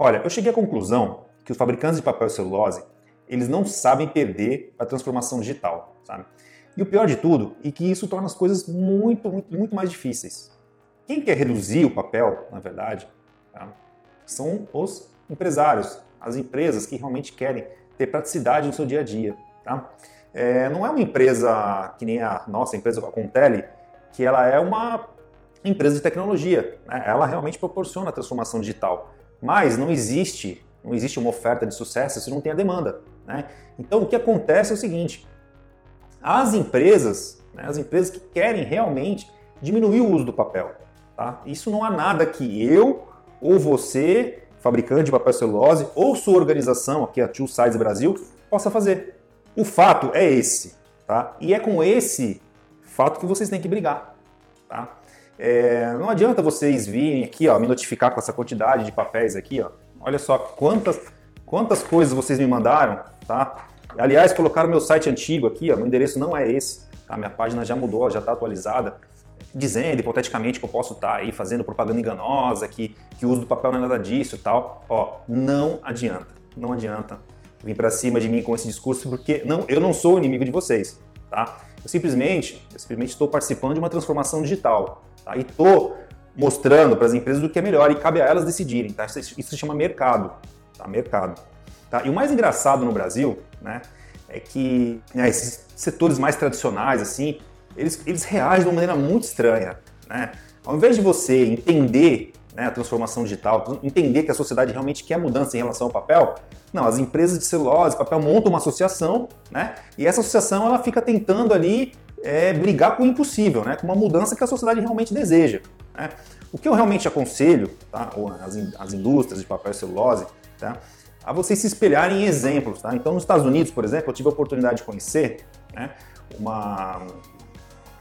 Olha, eu cheguei à conclusão que os fabricantes de papel e celulose, eles não sabem perder a transformação digital, sabe? E o pior de tudo é que isso torna as coisas muito, muito, muito mais difíceis. Quem quer reduzir o papel, na verdade, tá? são os empresários, as empresas que realmente querem ter praticidade no seu dia a dia. Tá? É, não é uma empresa que nem a nossa empresa, a Contele, que ela é uma empresa de tecnologia. Né? Ela realmente proporciona a transformação digital. Mas não existe, não existe uma oferta de sucesso se não tem a demanda. Né? Então o que acontece é o seguinte: as empresas, né, as empresas que querem realmente diminuir o uso do papel. Tá? Isso não há nada que eu ou você, fabricante de papel celulose, ou sua organização, aqui a Two Sides Brasil, possa fazer. O fato é esse, tá? E é com esse fato que vocês têm que brigar, tá? É, não adianta vocês virem aqui, ó, me notificar com essa quantidade de papéis aqui, ó. Olha só quantas, quantas coisas vocês me mandaram, tá? Aliás, colocaram meu site antigo aqui, ó, meu endereço não é esse, tá? Minha página já mudou, já está atualizada, dizendo hipoteticamente que eu posso estar tá aí fazendo propaganda enganosa, que, que o uso do papel não é nada disso e tal. Ó, não adianta, não adianta vir para cima de mim com esse discurso, porque não, eu não sou inimigo de vocês, tá? Eu simplesmente, eu simplesmente estou participando de uma transformação digital, tá? E estou mostrando para as empresas o que é melhor e cabe a elas decidirem, tá? Isso, isso se chama mercado, tá? Mercado. Tá? E o mais engraçado no Brasil, né, é que né, esses setores mais tradicionais, assim, eles, eles reagem de uma maneira muito estranha, né? Ao invés de você entender né, a transformação digital, entender que a sociedade realmente quer mudança em relação ao papel, não, as empresas de celulose, papel montam uma associação, né? E essa associação ela fica tentando ali é, brigar com o impossível, né? Com uma mudança que a sociedade realmente deseja. Né? O que eu realmente aconselho, tá? as, as indústrias de papel e celulose, tá? a vocês se espelharem em exemplos. Tá? Então, nos Estados Unidos, por exemplo, eu tive a oportunidade de conhecer né, uma,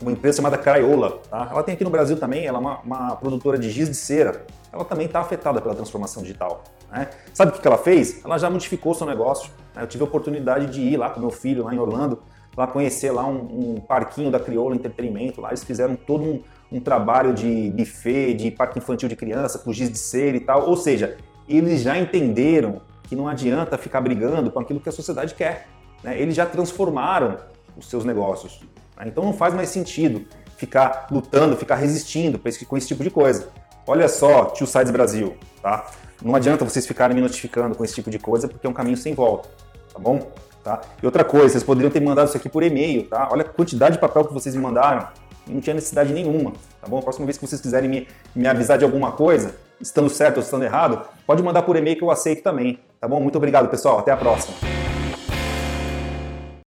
uma empresa chamada Crayola. Tá? Ela tem aqui no Brasil também, ela é uma, uma produtora de giz de cera. Ela também está afetada pela transformação digital. Né? Sabe o que ela fez? Ela já modificou seu negócio. Né? Eu tive a oportunidade de ir lá com meu filho, lá em Orlando, lá conhecer lá um, um parquinho da Crioula Entretenimento. Lá eles fizeram todo um, um trabalho de buffet, de parque infantil de criança, com giz de cera e tal. Ou seja, eles já entenderam que não adianta ficar brigando com aquilo que a sociedade quer. Né? Eles já transformaram os seus negócios. Né? Então não faz mais sentido ficar lutando, ficar resistindo com esse tipo de coisa. Olha só, Tio Sides Brasil, tá? Não adianta vocês ficarem me notificando com esse tipo de coisa porque é um caminho sem volta, tá bom? Tá? E outra coisa, vocês poderiam ter mandado isso aqui por e-mail, tá? Olha a quantidade de papel que vocês me mandaram. Não tinha necessidade nenhuma, tá bom? A próxima vez que vocês quiserem me, me avisar de alguma coisa, estando certo ou estando errado, pode mandar por e-mail que eu aceito também, tá bom? Muito obrigado, pessoal. Até a próxima.